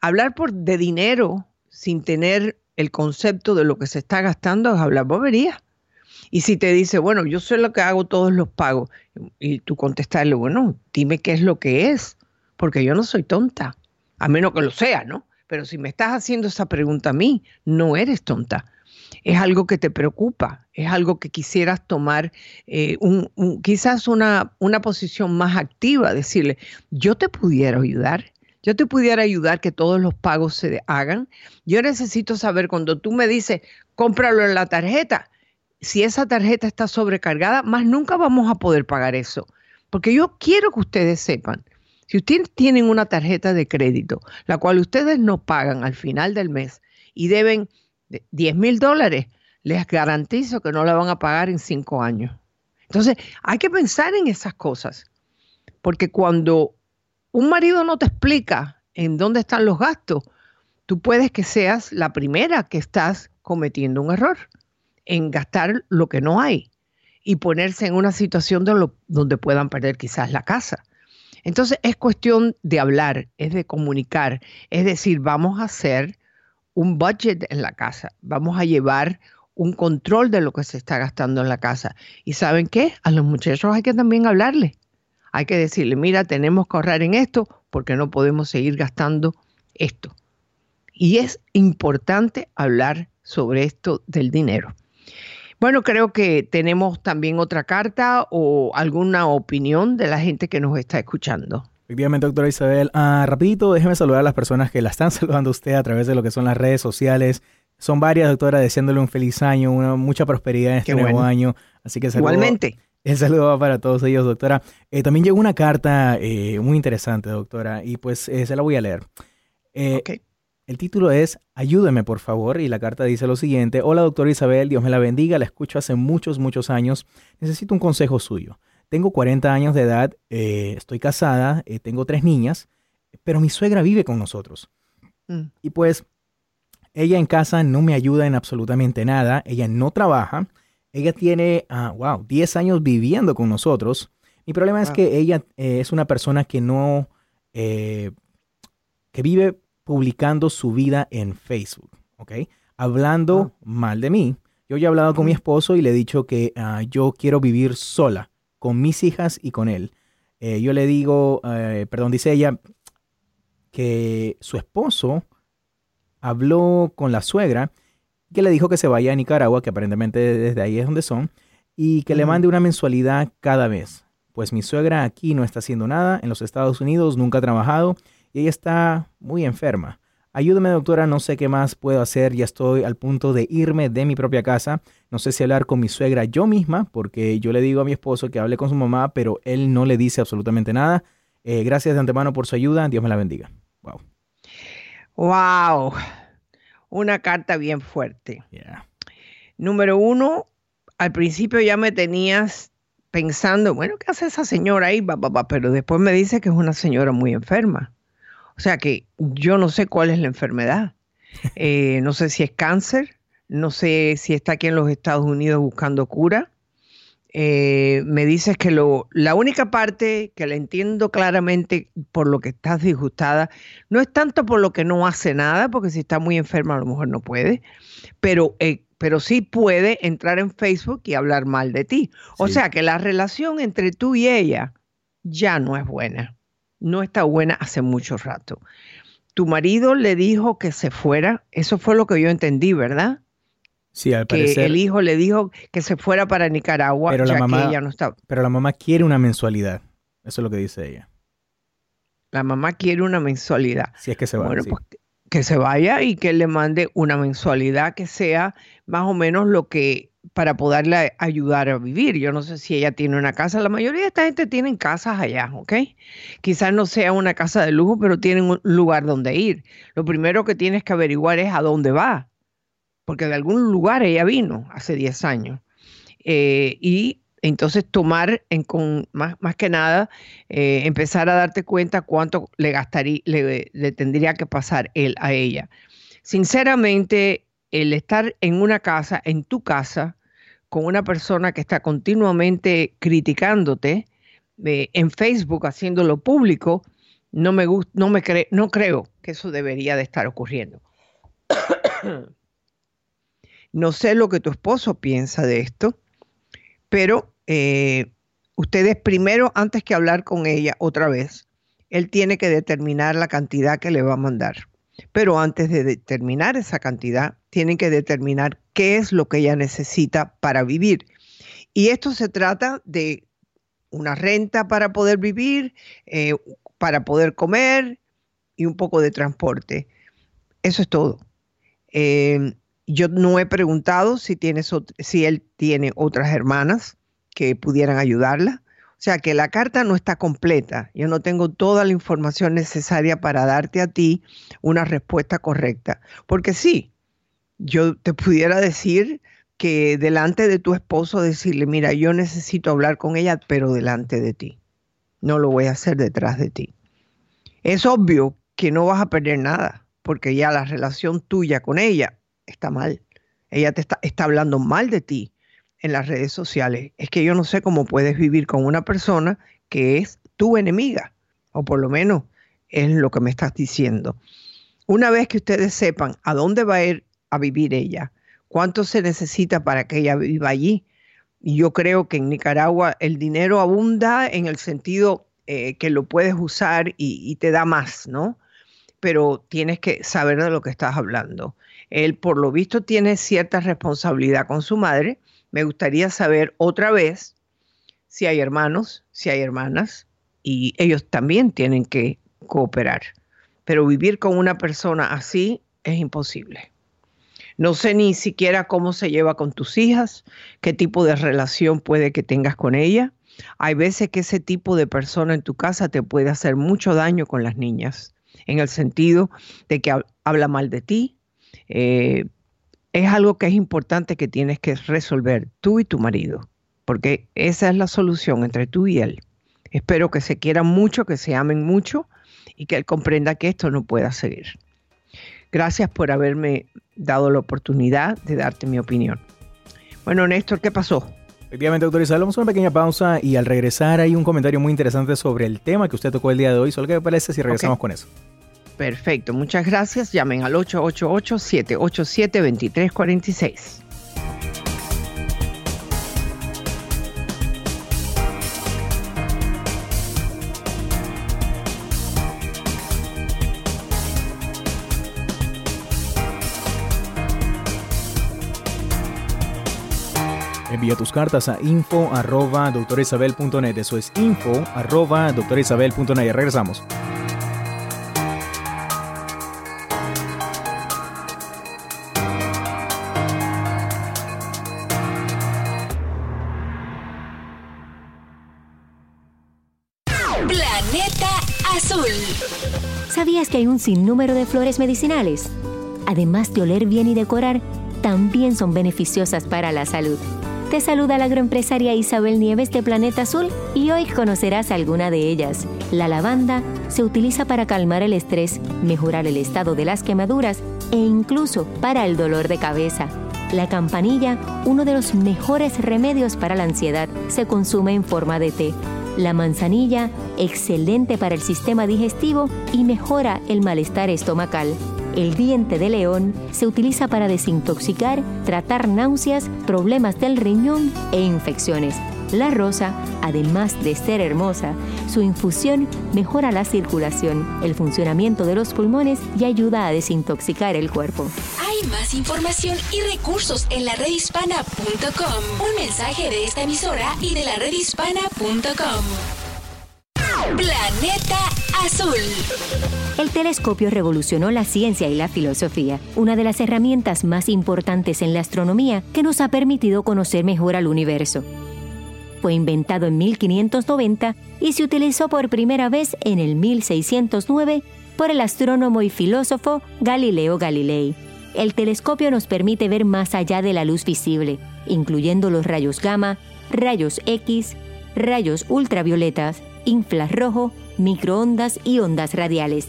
hablar por, de dinero sin tener el concepto de lo que se está gastando es hablar bobería. Y si te dice, bueno, yo sé lo que hago todos los pagos, y tú contestarle, bueno, dime qué es lo que es, porque yo no soy tonta, a menos que lo sea, ¿no? Pero si me estás haciendo esa pregunta a mí, no eres tonta. Es algo que te preocupa, es algo que quisieras tomar eh, un, quizás una, una posición más activa, decirle, yo te pudiera ayudar, yo te pudiera ayudar que todos los pagos se hagan. Yo necesito saber cuando tú me dices, cómpralo en la tarjeta, si esa tarjeta está sobrecargada, más nunca vamos a poder pagar eso. Porque yo quiero que ustedes sepan si ustedes tienen una tarjeta de crédito, la cual ustedes no pagan al final del mes y deben 10 mil dólares, les garantizo que no la van a pagar en cinco años. Entonces, hay que pensar en esas cosas, porque cuando un marido no te explica en dónde están los gastos, tú puedes que seas la primera que estás cometiendo un error en gastar lo que no hay y ponerse en una situación donde puedan perder quizás la casa. Entonces es cuestión de hablar, es de comunicar, es decir, vamos a hacer un budget en la casa, vamos a llevar un control de lo que se está gastando en la casa. ¿Y saben qué? A los muchachos hay que también hablarle. Hay que decirle, mira, tenemos que ahorrar en esto porque no podemos seguir gastando esto. Y es importante hablar sobre esto del dinero. Bueno, creo que tenemos también otra carta o alguna opinión de la gente que nos está escuchando. Efectivamente, doctora Isabel. Ah, rapidito, déjeme saludar a las personas que la están saludando a usted a través de lo que son las redes sociales. Son varias, doctora, deseándole un feliz año, una, mucha prosperidad en este nuevo año. Así que saludo, Igualmente. El saludo va para todos ellos, doctora. Eh, también llegó una carta eh, muy interesante, doctora, y pues eh, se la voy a leer. Okay. El título es Ayúdeme, por favor, y la carta dice lo siguiente. Hola, doctora Isabel, Dios me la bendiga, la escucho hace muchos, muchos años. Necesito un consejo suyo. Tengo 40 años de edad, eh, estoy casada, eh, tengo tres niñas, pero mi suegra vive con nosotros. Mm. Y pues ella en casa no me ayuda en absolutamente nada, ella no trabaja, ella tiene, uh, wow, 10 años viviendo con nosotros. Mi problema es que ella eh, es una persona que no, que vive publicando su vida en Facebook, ¿ok? Hablando ah. mal de mí. Yo ya he hablado con mi esposo y le he dicho que ah, yo quiero vivir sola, con mis hijas y con él. Eh, yo le digo, eh, perdón, dice ella, que su esposo habló con la suegra que le dijo que se vaya a Nicaragua, que aparentemente desde ahí es donde son, y que le mande una mensualidad cada vez. Pues mi suegra aquí no está haciendo nada, en los Estados Unidos nunca ha trabajado y ella está muy enferma. Ayúdame, doctora, no sé qué más puedo hacer, ya estoy al punto de irme de mi propia casa. No sé si hablar con mi suegra yo misma, porque yo le digo a mi esposo que hable con su mamá, pero él no le dice absolutamente nada. Eh, gracias de antemano por su ayuda, Dios me la bendiga. Wow. Wow. Una carta bien fuerte. Número uno, al principio ya me tenías pensando, bueno, ¿qué hace esa señora ahí? Pero después me dice que es una señora muy enferma. O sea que yo no sé cuál es la enfermedad. Eh, no sé si es cáncer, no sé si está aquí en los Estados Unidos buscando cura. Eh, me dices que lo, la única parte que le entiendo claramente por lo que estás disgustada, no es tanto por lo que no hace nada, porque si está muy enferma a lo mejor no puede, pero, eh, pero sí puede entrar en Facebook y hablar mal de ti. O sea que la relación entre tú y ella ya no es buena, no está buena hace mucho rato. Tu marido le dijo que se fuera, eso fue lo que yo entendí, ¿verdad? Sí, al que el hijo le dijo que se fuera para Nicaragua, pero ya la mamá, que ella no estaba. Pero la mamá quiere una mensualidad. Eso es lo que dice ella. La mamá quiere una mensualidad. Si es que se va. Bueno, sí. pues que se vaya y que él le mande una mensualidad que sea más o menos lo que para poderle ayudar a vivir. Yo no sé si ella tiene una casa. La mayoría de esta gente tienen casas allá, ¿ok? Quizás no sea una casa de lujo, pero tienen un lugar donde ir. Lo primero que tienes que averiguar es a dónde va porque de algún lugar ella vino hace 10 años. Eh, y entonces tomar en con, más, más que nada, eh, empezar a darte cuenta cuánto le gastaría, le, tendría que pasar él a ella. Sinceramente, el estar en una casa, en tu casa, con una persona que está continuamente criticándote eh, en Facebook, haciéndolo público, no me gusta, no me no creo que eso debería de estar ocurriendo. No sé lo que tu esposo piensa de esto, pero eh, ustedes primero, antes que hablar con ella otra vez, él tiene que determinar la cantidad que le va a mandar. Pero antes de determinar esa cantidad, tienen que determinar qué es lo que ella necesita para vivir. Y esto se trata de una renta para poder vivir, eh, para poder comer y un poco de transporte. Eso es todo. Eh, yo no he preguntado si, tienes, si él tiene otras hermanas que pudieran ayudarla. O sea que la carta no está completa. Yo no tengo toda la información necesaria para darte a ti una respuesta correcta. Porque sí, yo te pudiera decir que delante de tu esposo decirle, mira, yo necesito hablar con ella, pero delante de ti. No lo voy a hacer detrás de ti. Es obvio que no vas a perder nada, porque ya la relación tuya con ella está mal. Ella te está, está, hablando mal de ti en las redes sociales. Es que yo no sé cómo puedes vivir con una persona que es tu enemiga, o por lo menos es lo que me estás diciendo. Una vez que ustedes sepan a dónde va a ir a vivir ella, cuánto se necesita para que ella viva allí, yo creo que en Nicaragua el dinero abunda en el sentido eh, que lo puedes usar y, y te da más, ¿no? Pero tienes que saber de lo que estás hablando. Él, por lo visto, tiene cierta responsabilidad con su madre. Me gustaría saber otra vez si hay hermanos, si hay hermanas, y ellos también tienen que cooperar. Pero vivir con una persona así es imposible. No sé ni siquiera cómo se lleva con tus hijas, qué tipo de relación puede que tengas con ella. Hay veces que ese tipo de persona en tu casa te puede hacer mucho daño con las niñas, en el sentido de que habla mal de ti, eh, es algo que es importante que tienes que resolver tú y tu marido, porque esa es la solución entre tú y él. Espero que se quieran mucho, que se amen mucho y que él comprenda que esto no pueda seguir. Gracias por haberme dado la oportunidad de darte mi opinión. Bueno, Néstor, ¿qué pasó? Efectivamente, autorizado. Vamos a una pequeña pausa y al regresar hay un comentario muy interesante sobre el tema que usted tocó el día de hoy. Solo que me parece si regresamos okay. con eso. Perfecto, muchas gracias. Llamen al 888-787-2346. Envía tus cartas a info arroba doctorisabel.net. Eso es info arroba doctorisabel.net. Regresamos. Sinnúmero de flores medicinales? Además de oler bien y decorar, también son beneficiosas para la salud. Te saluda la agroempresaria Isabel Nieves de Planeta Azul y hoy conocerás alguna de ellas. La lavanda se utiliza para calmar el estrés, mejorar el estado de las quemaduras e incluso para el dolor de cabeza. La campanilla, uno de los mejores remedios para la ansiedad, se consume en forma de té. La manzanilla, excelente para el sistema digestivo y mejora el malestar estomacal. El diente de león se utiliza para desintoxicar, tratar náuseas, problemas del riñón e infecciones. La rosa, además de ser hermosa, su infusión mejora la circulación, el funcionamiento de los pulmones y ayuda a desintoxicar el cuerpo. Más información y recursos en la redhispana.com. Un mensaje de esta emisora y de la redhispana.com. Planeta Azul. El telescopio revolucionó la ciencia y la filosofía, una de las herramientas más importantes en la astronomía que nos ha permitido conocer mejor al universo. Fue inventado en 1590 y se utilizó por primera vez en el 1609 por el astrónomo y filósofo Galileo Galilei. El telescopio nos permite ver más allá de la luz visible, incluyendo los rayos gamma, rayos X, rayos ultravioletas, infrarrojo, microondas y ondas radiales.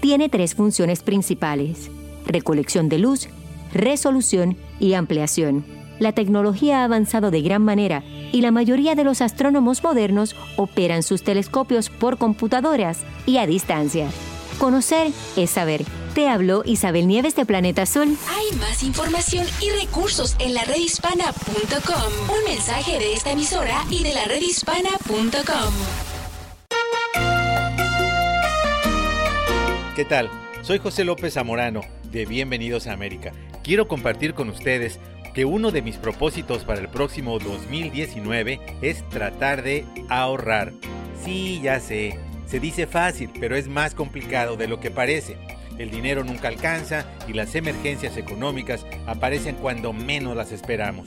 Tiene tres funciones principales, recolección de luz, resolución y ampliación. La tecnología ha avanzado de gran manera y la mayoría de los astrónomos modernos operan sus telescopios por computadoras y a distancia. Conocer es saber. Te habló Isabel Nieves de Planeta Azul. Hay más información y recursos en la redhispana.com. Un mensaje de esta emisora y de la redhispana.com. ¿Qué tal? Soy José López Zamorano de Bienvenidos a América. Quiero compartir con ustedes que uno de mis propósitos para el próximo 2019 es tratar de ahorrar. Sí, ya sé, se dice fácil, pero es más complicado de lo que parece. El dinero nunca alcanza y las emergencias económicas aparecen cuando menos las esperamos.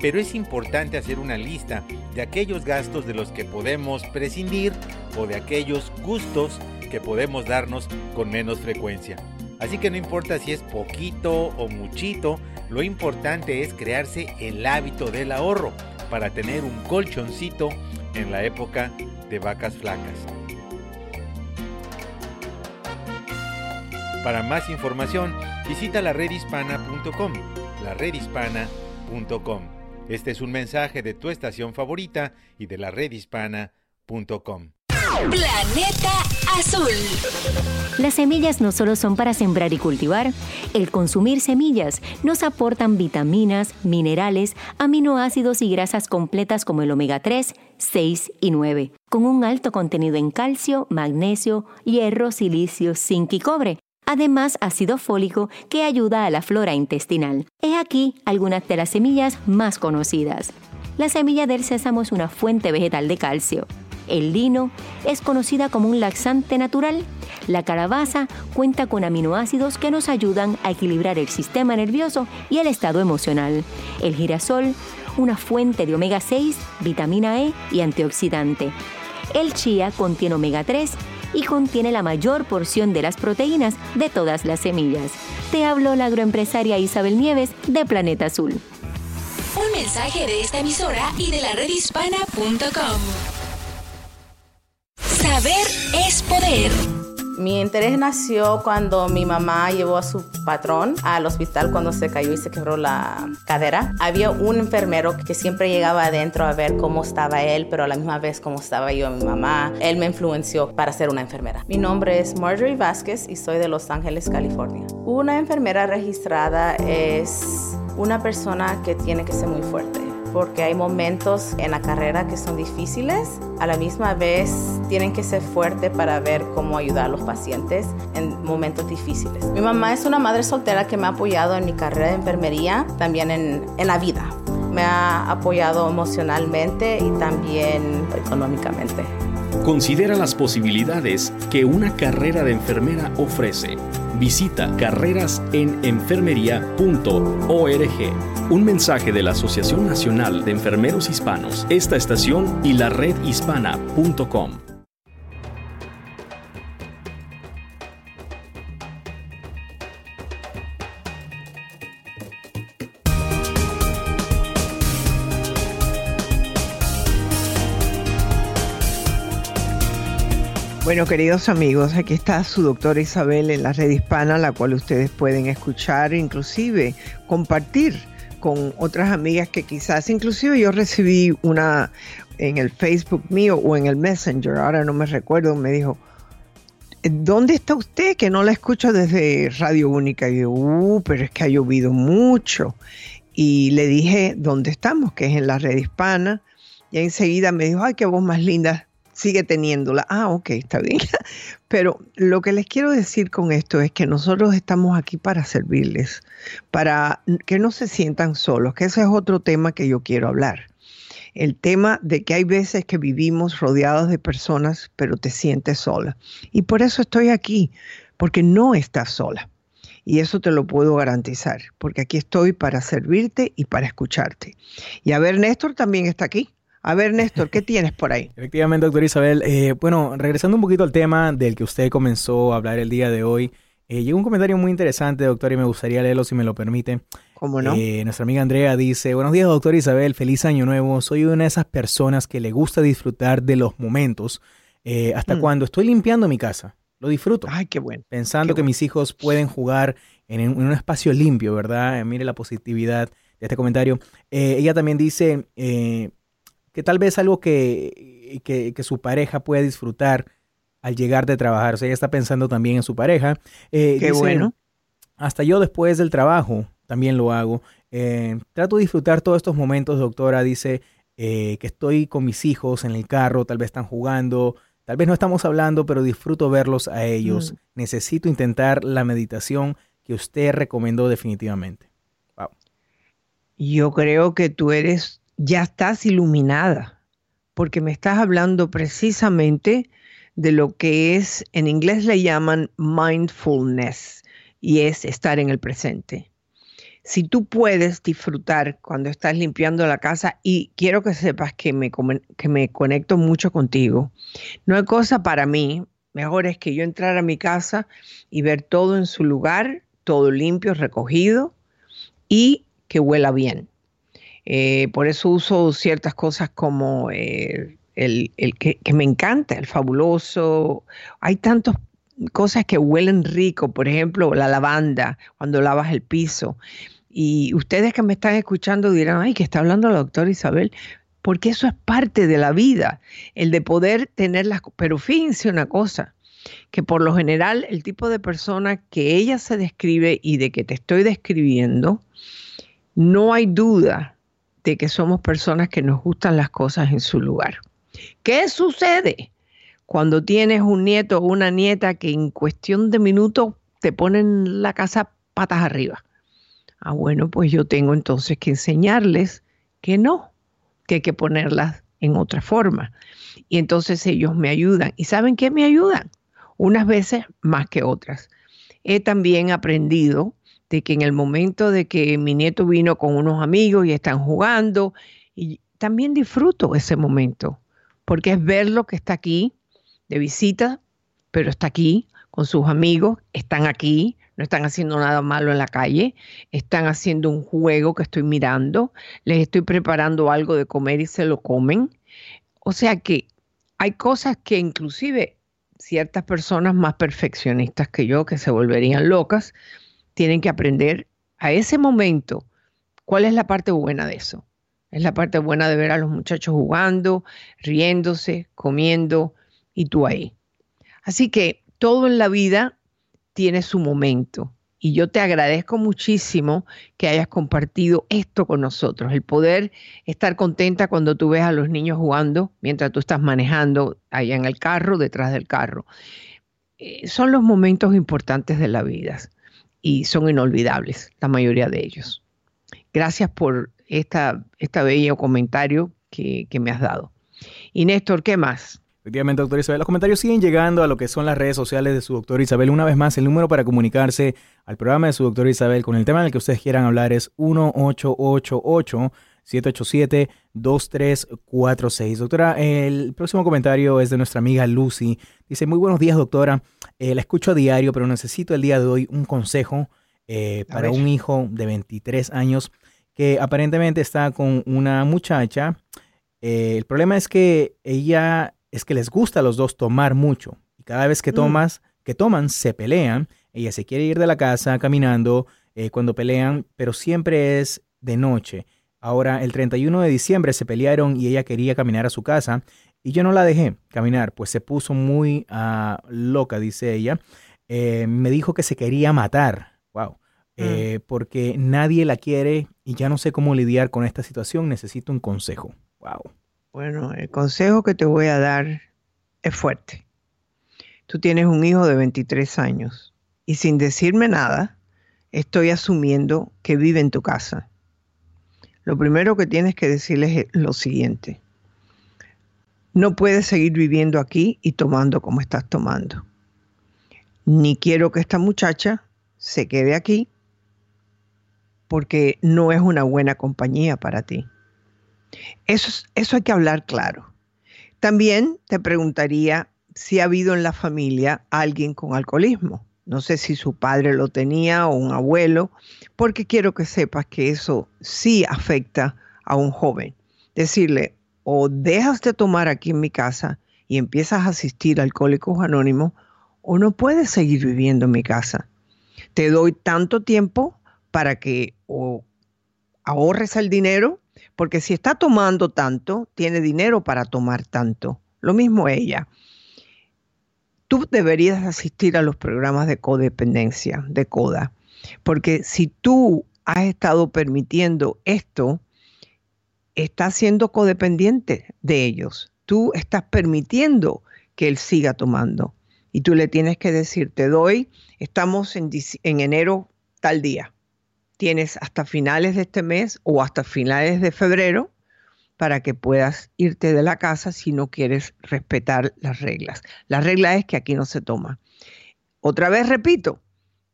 Pero es importante hacer una lista de aquellos gastos de los que podemos prescindir o de aquellos gustos que podemos darnos con menos frecuencia. Así que no importa si es poquito o muchito, lo importante es crearse el hábito del ahorro para tener un colchoncito en la época de vacas flacas. Para más información, visita la redhispana.com, la redhispana.com. Este es un mensaje de tu estación favorita y de la redhispana.com. Planeta Azul. Las semillas no solo son para sembrar y cultivar, el consumir semillas nos aportan vitaminas, minerales, aminoácidos y grasas completas como el omega 3, 6 y 9, con un alto contenido en calcio, magnesio, hierro, silicio, zinc y cobre. Además, ácido fólico que ayuda a la flora intestinal. He aquí algunas de las semillas más conocidas. La semilla del sésamo es una fuente vegetal de calcio. El lino es conocida como un laxante natural. La calabaza cuenta con aminoácidos que nos ayudan a equilibrar el sistema nervioso y el estado emocional. El girasol, una fuente de omega 6, vitamina E y antioxidante. El chía contiene omega 3 y contiene la mayor porción de las proteínas de todas las semillas. Te habló la agroempresaria Isabel Nieves de Planeta Azul. Un mensaje de esta emisora y de la redhispana.com. Saber es poder. Mi interés nació cuando mi mamá llevó a su patrón al hospital cuando se cayó y se quebró la cadera. Había un enfermero que siempre llegaba adentro a ver cómo estaba él, pero a la misma vez cómo estaba yo, mi mamá. Él me influenció para ser una enfermera. Mi nombre es Marjorie Vázquez y soy de Los Ángeles, California. Una enfermera registrada es una persona que tiene que ser muy fuerte porque hay momentos en la carrera que son difíciles. A la misma vez tienen que ser fuertes para ver cómo ayudar a los pacientes en momentos difíciles. Mi mamá es una madre soltera que me ha apoyado en mi carrera de enfermería, también en, en la vida. Me ha apoyado emocionalmente y también económicamente. Considera las posibilidades que una carrera de enfermera ofrece. Visita carrerasenenfermería.org. Un mensaje de la Asociación Nacional de Enfermeros Hispanos, esta estación y la redhispana.com. Bueno, queridos amigos, aquí está su doctora Isabel en la red hispana, la cual ustedes pueden escuchar, inclusive compartir con otras amigas que quizás, inclusive yo recibí una en el Facebook mío o en el Messenger, ahora no me recuerdo, me dijo, ¿dónde está usted? Que no la escucho desde Radio Única. Y yo, uh, pero es que ha llovido mucho. Y le dije, ¿dónde estamos? Que es en la red hispana. Y enseguida me dijo, ay, qué voz más linda sigue teniéndola. Ah, ok, está bien. Pero lo que les quiero decir con esto es que nosotros estamos aquí para servirles, para que no se sientan solos, que ese es otro tema que yo quiero hablar. El tema de que hay veces que vivimos rodeados de personas, pero te sientes sola. Y por eso estoy aquí, porque no estás sola. Y eso te lo puedo garantizar, porque aquí estoy para servirte y para escucharte. Y a ver, Néstor también está aquí. A ver, Néstor, ¿qué tienes por ahí? Efectivamente, doctor Isabel. Eh, bueno, regresando un poquito al tema del que usted comenzó a hablar el día de hoy, eh, llegó un comentario muy interesante, doctor, y me gustaría leerlo si me lo permite. ¿Cómo no? Eh, nuestra amiga Andrea dice, buenos días, doctor Isabel, feliz año nuevo. Soy una de esas personas que le gusta disfrutar de los momentos hasta mm. cuando estoy limpiando mi casa. Lo disfruto. Ay, qué bueno. Pensando que mis hijos pueden jugar en, un espacio limpio, ¿verdad? mire la positividad de este comentario. ella también dice que tal vez algo que, que, su pareja puede disfrutar al llegar de trabajar. O sea, ella está pensando también en su pareja. Eh, Qué bueno. Hasta yo después del trabajo también lo hago. Eh, trato de disfrutar todos estos momentos, doctora. Dice eh, que estoy con mis hijos en el carro, tal vez están jugando, tal vez no estamos hablando, pero disfruto verlos a ellos. Mm. Necesito intentar la meditación que usted recomendó definitivamente. Wow. Yo creo que tú eres ya estás iluminada, porque me estás hablando precisamente de lo que es, en inglés le llaman mindfulness, y es estar en el presente. Si tú puedes disfrutar cuando estás limpiando la casa, y quiero que sepas que me, que me conecto mucho contigo, no hay cosa para mí, mejor es que yo entrar a mi casa y ver todo en su lugar, todo limpio, recogido, y que huela bien. Eh, por eso uso ciertas cosas como eh, el, que, me encanta, el fabuloso. Hay tantas cosas que huelen rico, por ejemplo, la lavanda, cuando lavas el piso. Y ustedes que me están escuchando dirán, ay, que está hablando la doctora Isabel, porque eso es parte de la vida, el de poder tener las... Pero fíjense una cosa, que por lo general el tipo de persona que ella se describe y de que te estoy describiendo, no hay duda de que somos personas que nos gustan las cosas en su lugar. ¿Qué sucede cuando tienes un nieto o una nieta que en cuestión de minutos te ponen la casa patas arriba? Ah, bueno, pues yo tengo entonces que enseñarles que no, que hay que ponerlas en otra forma. Y entonces ellos me ayudan. ¿Y saben qué me ayudan? Unas veces más que otras. He también aprendido de que en el momento de que mi nieto vino con unos amigos y están jugando, y también disfruto ese momento, porque es verlo que está aquí de visita, pero está aquí con sus amigos, están aquí, no están haciendo nada malo en la calle, están haciendo un juego que estoy mirando, les estoy preparando algo de comer y se lo comen. O sea que hay cosas que inclusive ciertas personas más perfeccionistas que yo, que se volverían locas, tienen que aprender a ese momento cuál es la parte buena de eso. Es la parte buena de ver a los muchachos jugando, riéndose, comiendo y tú ahí. Así que todo en la vida tiene su momento. Y yo te agradezco muchísimo que hayas compartido esto con nosotros, el poder estar contenta cuando tú ves a los niños jugando mientras tú estás manejando allá en el carro, detrás del carro. Eh, son los momentos importantes de la vida y son inolvidables, la mayoría de ellos. Gracias por esta, esta bello comentario que, me has dado. Y Néstor, ¿qué más? Efectivamente, doctor Isabel, los comentarios siguen llegando a lo que son las redes sociales de su doctor Isabel. Una vez más, el número para comunicarse al programa de su doctor Isabel con el tema en el que ustedes quieran hablar es 1888 787-2346. Doctora, el próximo comentario es de nuestra amiga Lucy. Dice, muy buenos días, doctora. Eh, la escucho a diario, pero necesito el día de hoy un consejo eh, para un hijo de 23 años que aparentemente está con una muchacha. Eh, el problema es que ella, es que les gusta a los dos tomar mucho y cada vez que Mm. tomas, que toman, se pelean. Ella se quiere ir de la casa caminando cuando pelean, pero siempre es de noche. Ahora, el 31 de diciembre se pelearon y ella quería caminar a su casa y yo no la dejé caminar, pues se puso muy ah, loca, dice ella. Eh, me dijo que se quería matar. Wow. Eh, porque nadie la quiere y ya no sé cómo lidiar con esta situación. Necesito un consejo. Wow. Bueno, el consejo que te voy a dar es fuerte. Tú tienes un hijo de 23 años y sin decirme nada, estoy asumiendo que vive en tu casa. Lo primero que tienes que decirles es lo siguiente. No puedes seguir viviendo aquí y tomando como estás tomando. Ni quiero que esta muchacha se quede aquí porque no es una buena compañía para ti. Eso, es- eso hay que hablar claro. También te preguntaría si ha habido en la familia alguien con alcoholismo. No sé si su padre lo tenía o un abuelo, porque quiero que sepas que eso sí afecta a un joven. Decirle, o dejas de tomar aquí en mi casa y empiezas a asistir a Alcohólicos Anónimos, o no puedes seguir viviendo en mi casa. Te doy tanto tiempo para que o ahorres el dinero, porque si está tomando tanto, tiene dinero para tomar tanto. Lo mismo ella. Tú deberías asistir a los programas de codependencia, de CODA, porque si tú has estado permitiendo esto, estás siendo codependiente de ellos. Tú estás permitiendo que él siga tomando. Y tú le tienes que decir, te doy, estamos en, en enero tal día. Tienes hasta finales de este mes o hasta finales de febrero para que puedas irte de la casa si no quieres respetar las reglas. La regla es que aquí no se toma. Otra vez repito,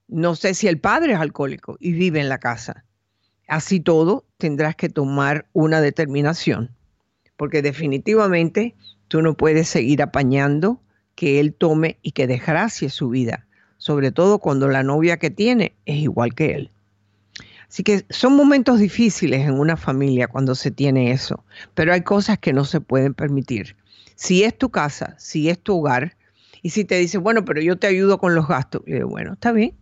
no sé si el padre es alcohólico y vive en la casa. Así todo, tendrás que tomar una determinación, porque definitivamente tú no puedes seguir apañando que él tome y que desgracie su vida, sobre todo cuando la novia que tiene es igual que él. Así que son momentos difíciles en una familia cuando se tiene eso, pero hay cosas que no se pueden permitir. Si es tu casa, si es tu hogar, y si te dice, bueno, pero yo te ayudo con los gastos, bueno, está bien.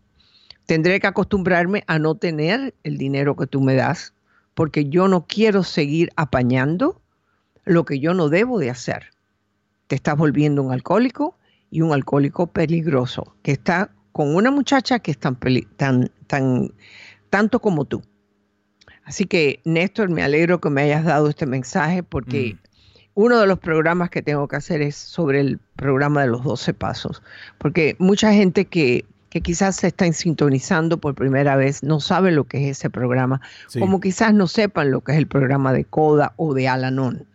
Tendré que acostumbrarme a no tener el dinero que tú me das, porque yo no quiero seguir apañando lo que yo no debo de hacer. Te estás volviendo un alcohólico y un alcohólico peligroso, que está con una muchacha que es tan, tan, tan, tanto como tú. Así que, Néstor, me alegro que me hayas dado este mensaje porque uno de los programas que tengo que hacer es sobre el programa de los 12 pasos, porque mucha gente que, que quizás se está sintonizando por primera vez no sabe lo que es ese programa, Sí. como quizás no sepan lo que es el programa de CODA o de Alanon,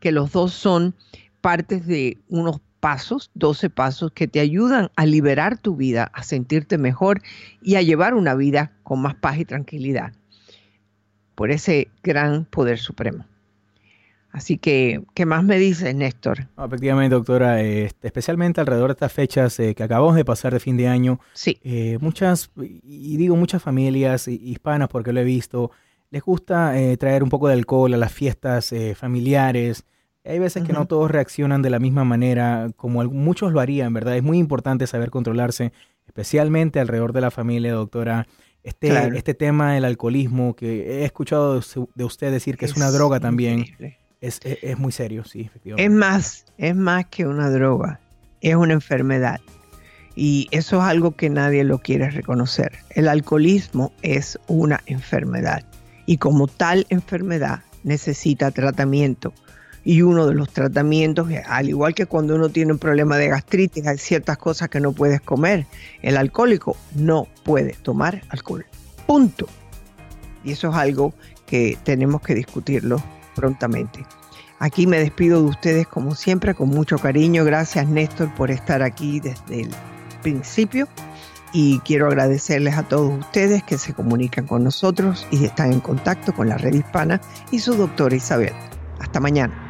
que los dos son partes de unos pasos, 12 pasos que te ayudan a liberar tu vida, a sentirte mejor y a llevar una vida con más paz y tranquilidad por ese gran poder supremo. Así que, ¿qué más me dices, Néstor? No, efectivamente, doctora, eh, especialmente alrededor de estas fechas eh, que acabamos de pasar de fin de año, eh, muchas, y digo muchas familias hi- hispanas porque lo he visto, les gusta eh, traer un poco de alcohol a las fiestas eh, familiares. Hay veces que no todos reaccionan de la misma manera como muchos lo harían, ¿verdad? Es muy importante saber controlarse, especialmente alrededor de la familia, doctora. Este, Claro. este tema del alcoholismo, que he escuchado de, usted decir que es, una droga también, es, es- es muy serio, sí, efectivamente. Es más, es más que una droga, es una enfermedad. Y eso es algo que nadie lo quiere reconocer. El alcoholismo es una enfermedad y como tal enfermedad necesita tratamiento. Y uno de los tratamientos, es, al igual que cuando uno tiene un problema de gastritis, hay ciertas cosas que no puedes comer. El alcohólico no puede tomar alcohol. Punto. Y eso es algo que tenemos que discutirlo prontamente. Aquí me despido de ustedes como siempre con mucho cariño. Gracias Néstor por estar aquí desde el principio y quiero agradecerles a todos ustedes que se comunican con nosotros y están en contacto con la red hispana y su doctora Isabel. Hasta mañana.